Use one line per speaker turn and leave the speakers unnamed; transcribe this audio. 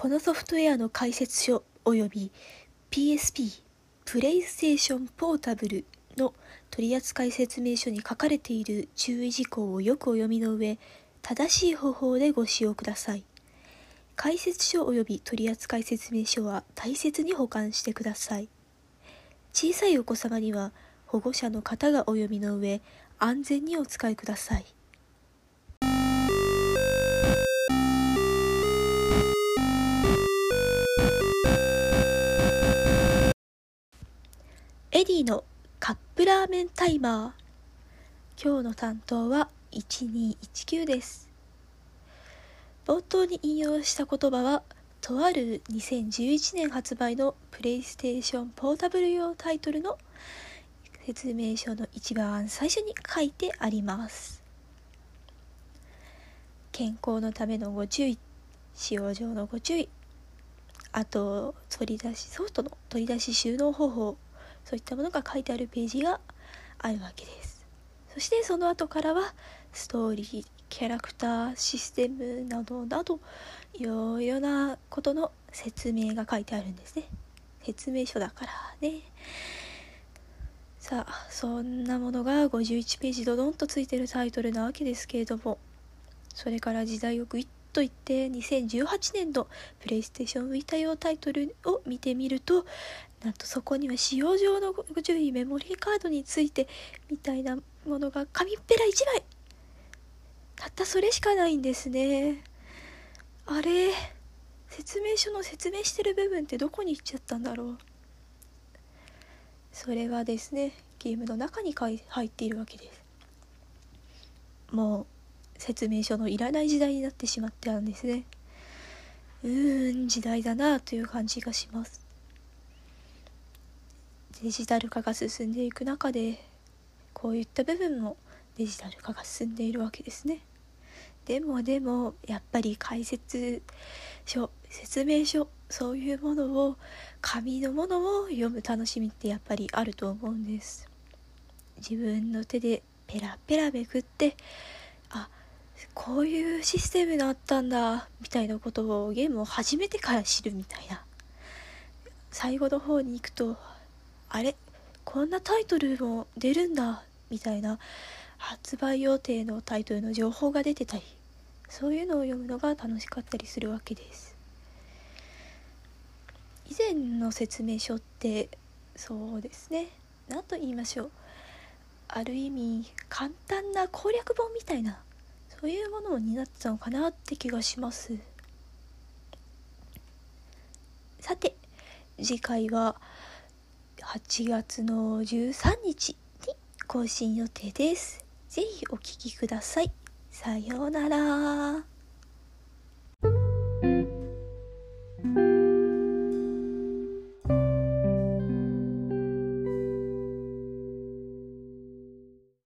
このソフトウェアの解説書及び PSP プレイステーションポータブルの取扱説明書に書かれている注意事項をよくお読みの上正しい方法でご使用ください。解説書及び取扱説明書は大切に保管してください。小さいお子様には保護者の方がお読みの上安全にお使いください。エディのカップラーメンタイマー。今日の担当は1219です。冒頭に引用した言葉はとある2011年発売のプレイステーションポータブル用タイトルの説明書の一番最初に書いてあります。健康のためのご注意使用上のご注意あと取り出しソフトの取り出し収納方法そういったものが書いてあるページがあるわけです。そしてその後からはストーリーキャラクターシステムなどなどいろいろなことの説明が書いてあるんですね。説明書だからね。さあそんなものが51ページドドンとついてるタイトルなわけですけれどもそれから時代をグイッと言って2018年のプレイステーションウィタ用タイトルを見てみるとなんとそこには使用上のご注意メモリーカードについてみたいなものが紙っぺら1枚。たったそれしかないんですね。あれ？説明書の説明してる部分ってどこに行っちゃったんだろう？それはですねゲームの中に入っているわけです。もう説明書のいらない時代になってしまってあるんですね。うーん時代だなという感じがします。デジタル化が進んでいく中でこういった部分もデジタル化が進んでいるわけですね。でもでもやっぱり解説書説明書そういうものを紙のものを読む楽しみってやっぱりあると思うんです。自分の手でペラペラめくってあこういうシステムだったんだみたいなことをゲームを始めてから知るみたいな。最後の方に行くとあれ？こんなタイトルも出るんだ。みたいな。発売予定のタイトルの情報が出てたり。そういうのを読むのが楽しかったりするわけです。以前の説明書ってそうですね。何と言いましょう。ある意味簡単な攻略本みたいな。そういうものになってたのかなって気がします。さて次回は8月の13日に更新予定です。ぜひお聴きください。さようなら。